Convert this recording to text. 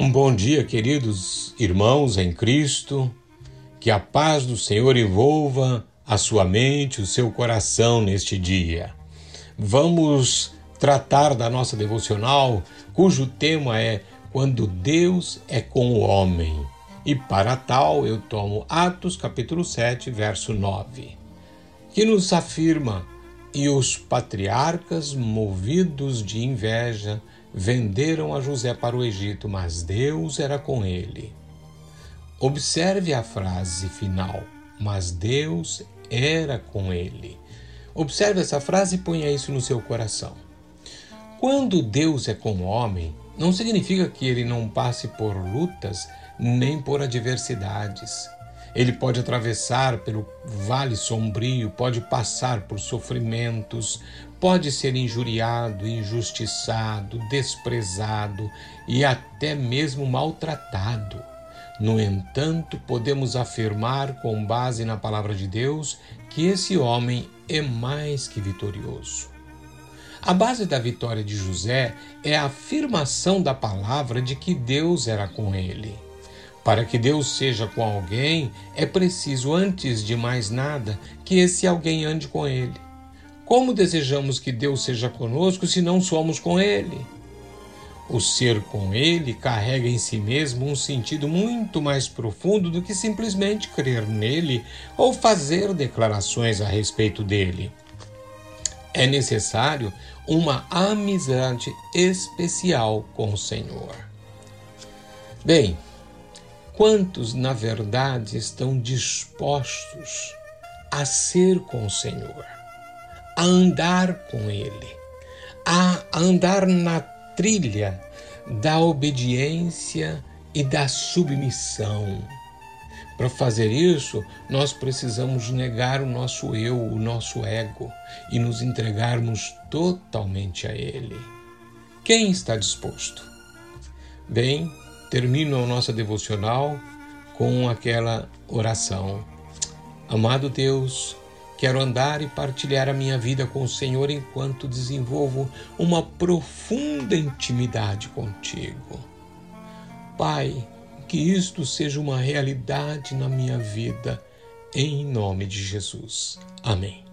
Um bom dia, queridos irmãos em Cristo. Que a paz do Senhor envolva a sua mente, o seu coração neste dia. Vamos tratar da nossa devocional, cujo tema é Quando Deus é com o homem. E para tal, eu tomo Atos capítulo 7, verso 9, que nos afirma: E os patriarcas, movidos de inveja, venderam a José para o Egito, mas Deus era com ele. Observe a frase final, mas Deus era com ele. Observe essa frase e ponha isso no seu coração. Quando Deus é com o homem, não significa que ele não passe por lutas nem por adversidades. Ele pode atravessar pelo vale sombrio, pode passar por sofrimentos, pode ser injuriado, injustiçado, desprezado e até mesmo maltratado. No entanto, podemos afirmar, com base na palavra de Deus, que esse homem é mais que vitorioso. A base da vitória de José é a afirmação da palavra de que Deus era com ele. Para que Deus seja com alguém, é preciso, antes de mais nada, que esse alguém ande com ele. Como desejamos que Deus seja conosco se não somos com ele? O ser com ele carrega em si mesmo um sentido muito mais profundo do que simplesmente crer nele ou fazer declarações a respeito dele. É necessário uma amizade especial com o Senhor. Bem, Quantos, na verdade, estão dispostos a ser com o Senhor, a andar com Ele, a andar na trilha da obediência e da submissão? Para fazer isso, nós precisamos negar o nosso eu, o nosso ego e nos entregarmos totalmente a Ele. Quem está disposto? Bem, termino a nossa devocional com aquela oração. Amado Deus, quero andar e partilhar a minha vida com o Senhor enquanto desenvolvo uma profunda intimidade contigo. Pai, que isto seja uma realidade na minha vida, em nome de Jesus. Amém.